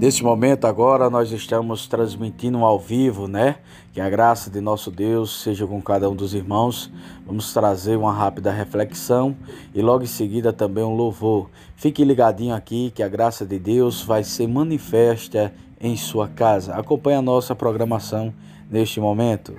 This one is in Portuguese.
Neste momento agora nós estamos transmitindo ao vivo, né? Que a graça de nosso Deus seja com cada um dos irmãos. Vamos trazer uma rápida reflexão e logo em seguida também um louvor. Fique ligadinho aqui que a graça de Deus vai ser manifesta em sua casa. Acompanhe a nossa programação neste momento.